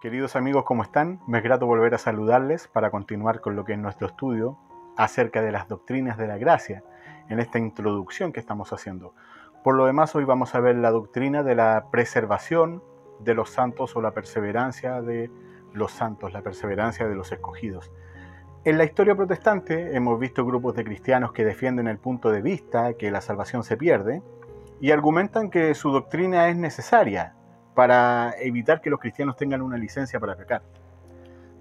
Queridos amigos, ¿cómo están? Me es grato volver a saludarles para continuar con lo que es nuestro estudio acerca de las doctrinas de la gracia en esta introducción que estamos haciendo. Por lo demás, hoy vamos a ver la doctrina de la preservación de los santos o la perseverancia de los santos, la perseverancia de los escogidos. En la historia protestante hemos visto grupos de cristianos que defienden el punto de vista que la salvación se pierde y argumentan que su doctrina es necesaria para evitar que los cristianos tengan una licencia para pecar.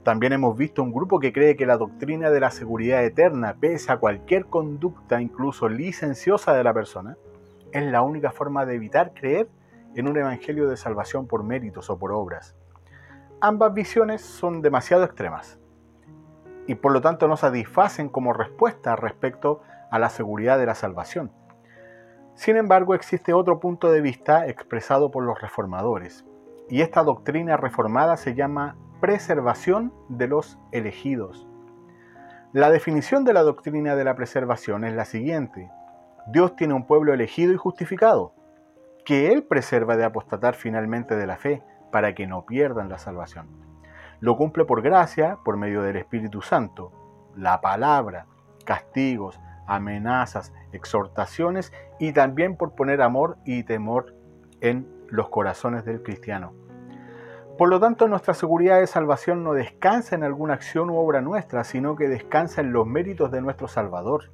También hemos visto un grupo que cree que la doctrina de la seguridad eterna, pese a cualquier conducta, incluso licenciosa de la persona, es la única forma de evitar creer en un evangelio de salvación por méritos o por obras. Ambas visiones son demasiado extremas y por lo tanto no satisfacen como respuesta respecto a la seguridad de la salvación. Sin embargo, existe otro punto de vista expresado por los reformadores, y esta doctrina reformada se llama preservación de los elegidos. La definición de la doctrina de la preservación es la siguiente. Dios tiene un pueblo elegido y justificado, que Él preserva de apostatar finalmente de la fe, para que no pierdan la salvación. Lo cumple por gracia, por medio del Espíritu Santo, la palabra, castigos, amenazas, exhortaciones y también por poner amor y temor en los corazones del cristiano. Por lo tanto, nuestra seguridad de salvación no descansa en alguna acción u obra nuestra, sino que descansa en los méritos de nuestro Salvador.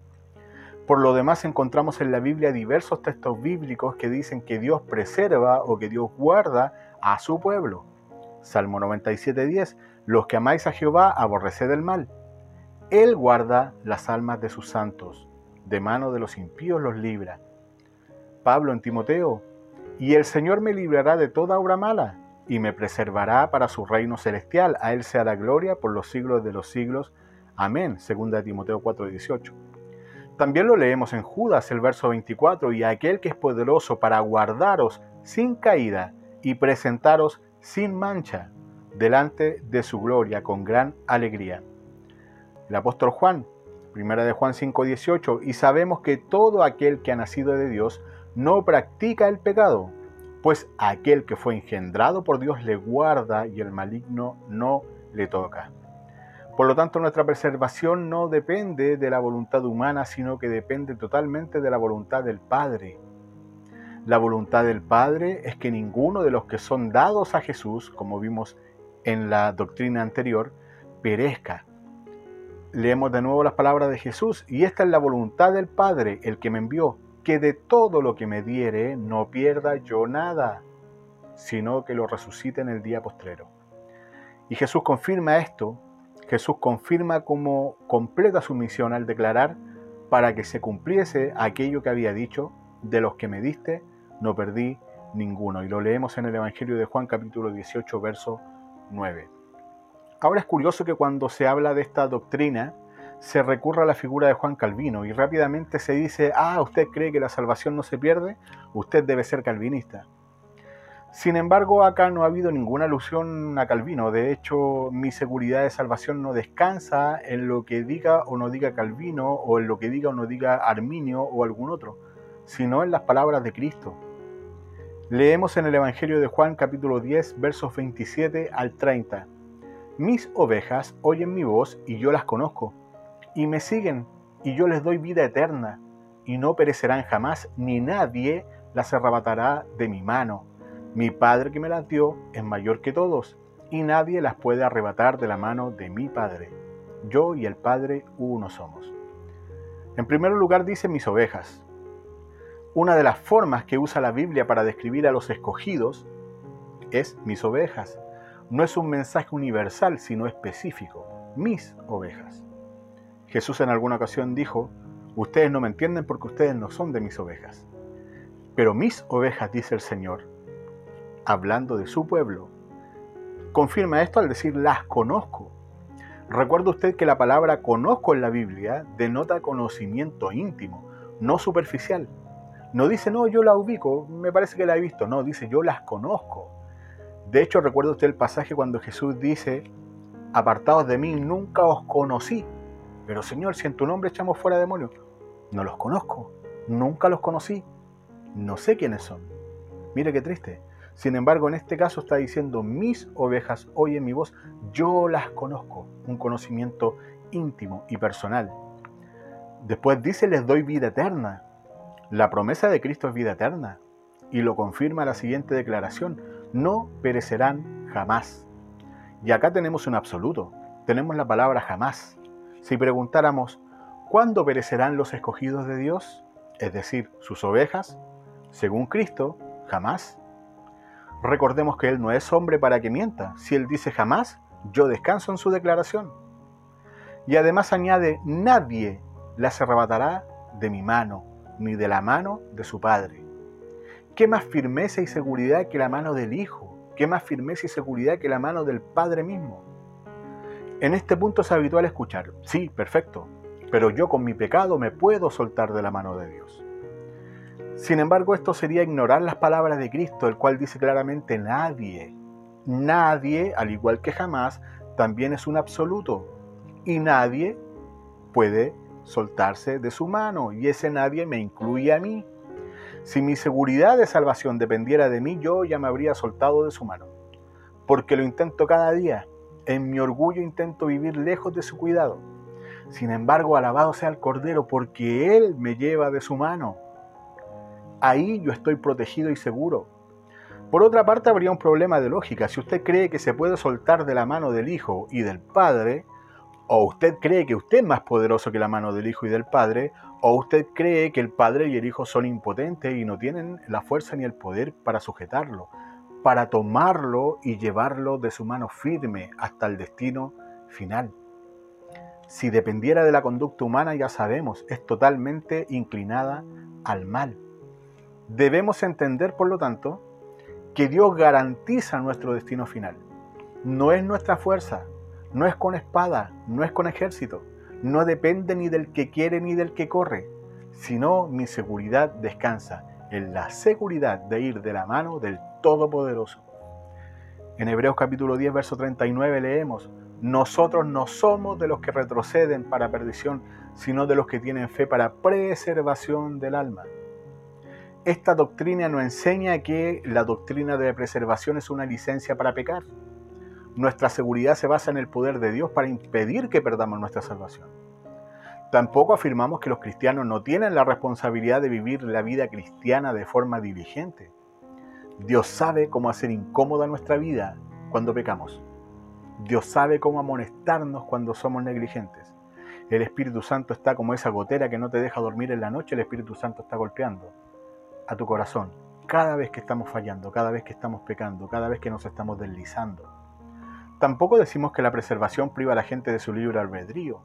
Por lo demás, encontramos en la Biblia diversos textos bíblicos que dicen que Dios preserva o que Dios guarda a su pueblo. Salmo 97.10, los que amáis a Jehová, aborreced el mal. Él guarda las almas de sus santos, de mano de los impíos los libra. Pablo en Timoteo, y el Señor me librará de toda obra mala, y me preservará para su reino celestial. A Él sea la gloria por los siglos de los siglos. Amén. Segunda Timoteo 4:18. También lo leemos en Judas, el verso 24, y aquel que es poderoso para guardaros sin caída y presentaros sin mancha delante de su gloria con gran alegría. El apóstol Juan, primera de Juan 5:18, y sabemos que todo aquel que ha nacido de Dios no practica el pecado, pues aquel que fue engendrado por Dios le guarda y el maligno no le toca. Por lo tanto, nuestra preservación no depende de la voluntad humana, sino que depende totalmente de la voluntad del Padre. La voluntad del Padre es que ninguno de los que son dados a Jesús, como vimos en la doctrina anterior, perezca, Leemos de nuevo las palabras de Jesús, y esta es la voluntad del Padre, el que me envió, que de todo lo que me diere no pierda yo nada, sino que lo resucite en el día postrero. Y Jesús confirma esto, Jesús confirma como completa su misión al declarar para que se cumpliese aquello que había dicho, de los que me diste, no perdí ninguno. Y lo leemos en el Evangelio de Juan capítulo 18, verso 9. Ahora es curioso que cuando se habla de esta doctrina, se recurra a la figura de Juan Calvino y rápidamente se dice, ah, usted cree que la salvación no se pierde, usted debe ser calvinista. Sin embargo, acá no ha habido ninguna alusión a Calvino. De hecho, mi seguridad de salvación no descansa en lo que diga o no diga Calvino, o en lo que diga o no diga Arminio o algún otro, sino en las palabras de Cristo. Leemos en el Evangelio de Juan capítulo 10, versos 27 al 30. Mis ovejas oyen mi voz y yo las conozco, y me siguen, y yo les doy vida eterna, y no perecerán jamás, ni nadie las arrebatará de mi mano. Mi Padre que me las dio es mayor que todos, y nadie las puede arrebatar de la mano de mi Padre. Yo y el Padre uno somos. En primer lugar dice mis ovejas. Una de las formas que usa la Biblia para describir a los escogidos es mis ovejas no es un mensaje universal, sino específico. Mis ovejas. Jesús en alguna ocasión dijo, ustedes no me entienden porque ustedes no son de mis ovejas. Pero mis ovejas, dice el Señor, hablando de su pueblo, confirma esto al decir las conozco. Recuerda usted que la palabra conozco en la Biblia denota conocimiento íntimo, no superficial. No dice, no, yo la ubico, me parece que la he visto. No, dice, yo las conozco. De hecho, recuerda usted el pasaje cuando Jesús dice, apartados de mí, nunca os conocí. Pero Señor, si en tu nombre echamos fuera demonios, No los conozco, nunca los conocí, no sé quiénes son. Mire qué triste. Sin embargo, en este caso está diciendo, mis ovejas oyen mi voz, yo las conozco, un conocimiento íntimo y personal. Después dice, les doy vida eterna. La promesa de Cristo es vida eterna. Y lo confirma la siguiente declaración, no perecerán jamás. Y acá tenemos un absoluto, tenemos la palabra jamás. Si preguntáramos, ¿cuándo perecerán los escogidos de Dios? Es decir, sus ovejas, según Cristo, jamás. Recordemos que Él no es hombre para que mienta. Si Él dice jamás, yo descanso en su declaración. Y además añade, nadie las arrebatará de mi mano, ni de la mano de su Padre. ¿Qué más firmeza y seguridad que la mano del Hijo? ¿Qué más firmeza y seguridad que la mano del Padre mismo? En este punto es habitual escuchar, sí, perfecto, pero yo con mi pecado me puedo soltar de la mano de Dios. Sin embargo, esto sería ignorar las palabras de Cristo, el cual dice claramente nadie. Nadie, al igual que jamás, también es un absoluto. Y nadie puede soltarse de su mano, y ese nadie me incluye a mí. Si mi seguridad de salvación dependiera de mí, yo ya me habría soltado de su mano, porque lo intento cada día. En mi orgullo intento vivir lejos de su cuidado. Sin embargo, alabado sea el Cordero, porque Él me lleva de su mano. Ahí yo estoy protegido y seguro. Por otra parte, habría un problema de lógica. Si usted cree que se puede soltar de la mano del Hijo y del Padre, o usted cree que usted es más poderoso que la mano del Hijo y del Padre, o usted cree que el Padre y el Hijo son impotentes y no tienen la fuerza ni el poder para sujetarlo, para tomarlo y llevarlo de su mano firme hasta el destino final. Si dependiera de la conducta humana, ya sabemos, es totalmente inclinada al mal. Debemos entender, por lo tanto, que Dios garantiza nuestro destino final. No es nuestra fuerza, no es con espada, no es con ejército, no depende ni del que quiere ni del que corre, sino mi seguridad descansa en la seguridad de ir de la mano del Todopoderoso. En Hebreos capítulo 10, verso 39 leemos, nosotros no somos de los que retroceden para perdición, sino de los que tienen fe para preservación del alma. Esta doctrina nos enseña que la doctrina de preservación es una licencia para pecar. Nuestra seguridad se basa en el poder de Dios para impedir que perdamos nuestra salvación. Tampoco afirmamos que los cristianos no tienen la responsabilidad de vivir la vida cristiana de forma diligente. Dios sabe cómo hacer incómoda nuestra vida cuando pecamos. Dios sabe cómo amonestarnos cuando somos negligentes. El Espíritu Santo está como esa gotera que no te deja dormir en la noche, el Espíritu Santo está golpeando a tu corazón cada vez que estamos fallando, cada vez que estamos pecando, cada vez que nos estamos deslizando. Tampoco decimos que la preservación priva a la gente de su libre albedrío,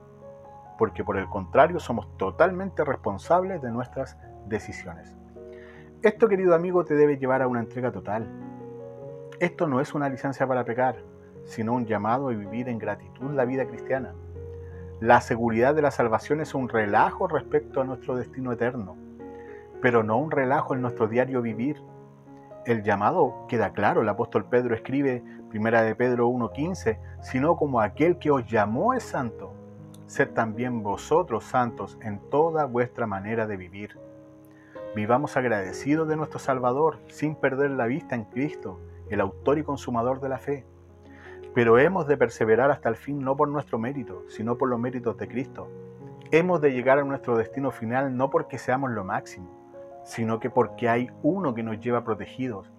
porque por el contrario somos totalmente responsables de nuestras decisiones. Esto, querido amigo, te debe llevar a una entrega total. Esto no es una licencia para pecar, sino un llamado a vivir en gratitud la vida cristiana. La seguridad de la salvación es un relajo respecto a nuestro destino eterno, pero no un relajo en nuestro diario vivir. El llamado queda claro, el apóstol Pedro escribe Primera de Pedro 1.15, sino como aquel que os llamó es santo, sed también vosotros santos en toda vuestra manera de vivir. Vivamos agradecidos de nuestro Salvador, sin perder la vista en Cristo, el autor y consumador de la fe. Pero hemos de perseverar hasta el fin no por nuestro mérito, sino por los méritos de Cristo. Hemos de llegar a nuestro destino final no porque seamos lo máximo, sino que porque hay uno que nos lleva protegidos,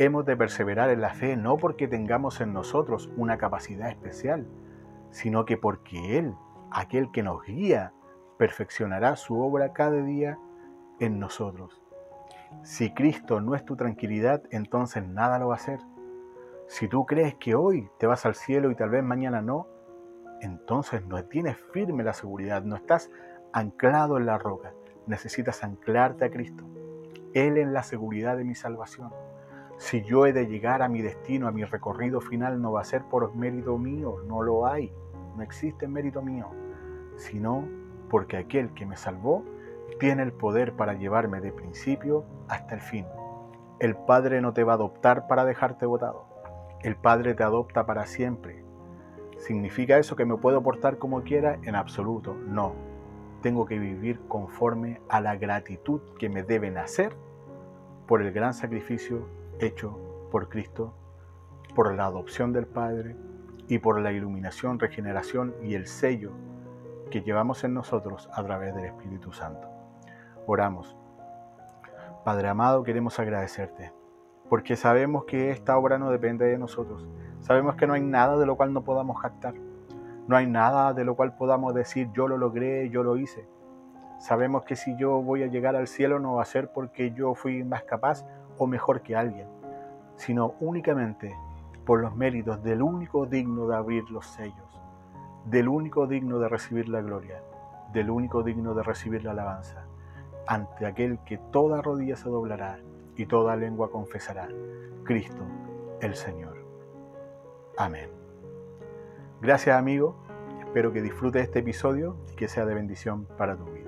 Hemos de perseverar en la fe no porque tengamos en nosotros una capacidad especial, sino que porque Él, aquel que nos guía, perfeccionará su obra cada día en nosotros. Si Cristo no es tu tranquilidad, entonces nada lo va a hacer. Si tú crees que hoy te vas al cielo y tal vez mañana no, entonces no tienes firme la seguridad, no estás anclado en la roca. Necesitas anclarte a Cristo. Él es la seguridad de mi salvación. Si yo he de llegar a mi destino, a mi recorrido final, no va a ser por mérito mío, no lo hay, no existe mérito mío, sino porque aquel que me salvó tiene el poder para llevarme de principio hasta el fin. El Padre no te va a adoptar para dejarte votado, el Padre te adopta para siempre. ¿Significa eso que me puedo portar como quiera? En absoluto, no. tengo que vivir conforme a la gratitud que me deben hacer por el gran sacrificio hecho por Cristo, por la adopción del Padre y por la iluminación, regeneración y el sello que llevamos en nosotros a través del Espíritu Santo. Oramos. Padre amado, queremos agradecerte, porque sabemos que esta obra no depende de nosotros. Sabemos que no hay nada de lo cual no podamos jactar. No hay nada de lo cual podamos decir yo lo logré, yo lo hice. Sabemos que si yo voy a llegar al cielo no va a ser porque yo fui más capaz o mejor que alguien, sino únicamente por los méritos del único digno de abrir los sellos, del único digno de recibir la gloria, del único digno de recibir la alabanza, ante aquel que toda rodilla se doblará y toda lengua confesará, Cristo el Señor. Amén. Gracias amigo, espero que disfrutes este episodio y que sea de bendición para tu vida.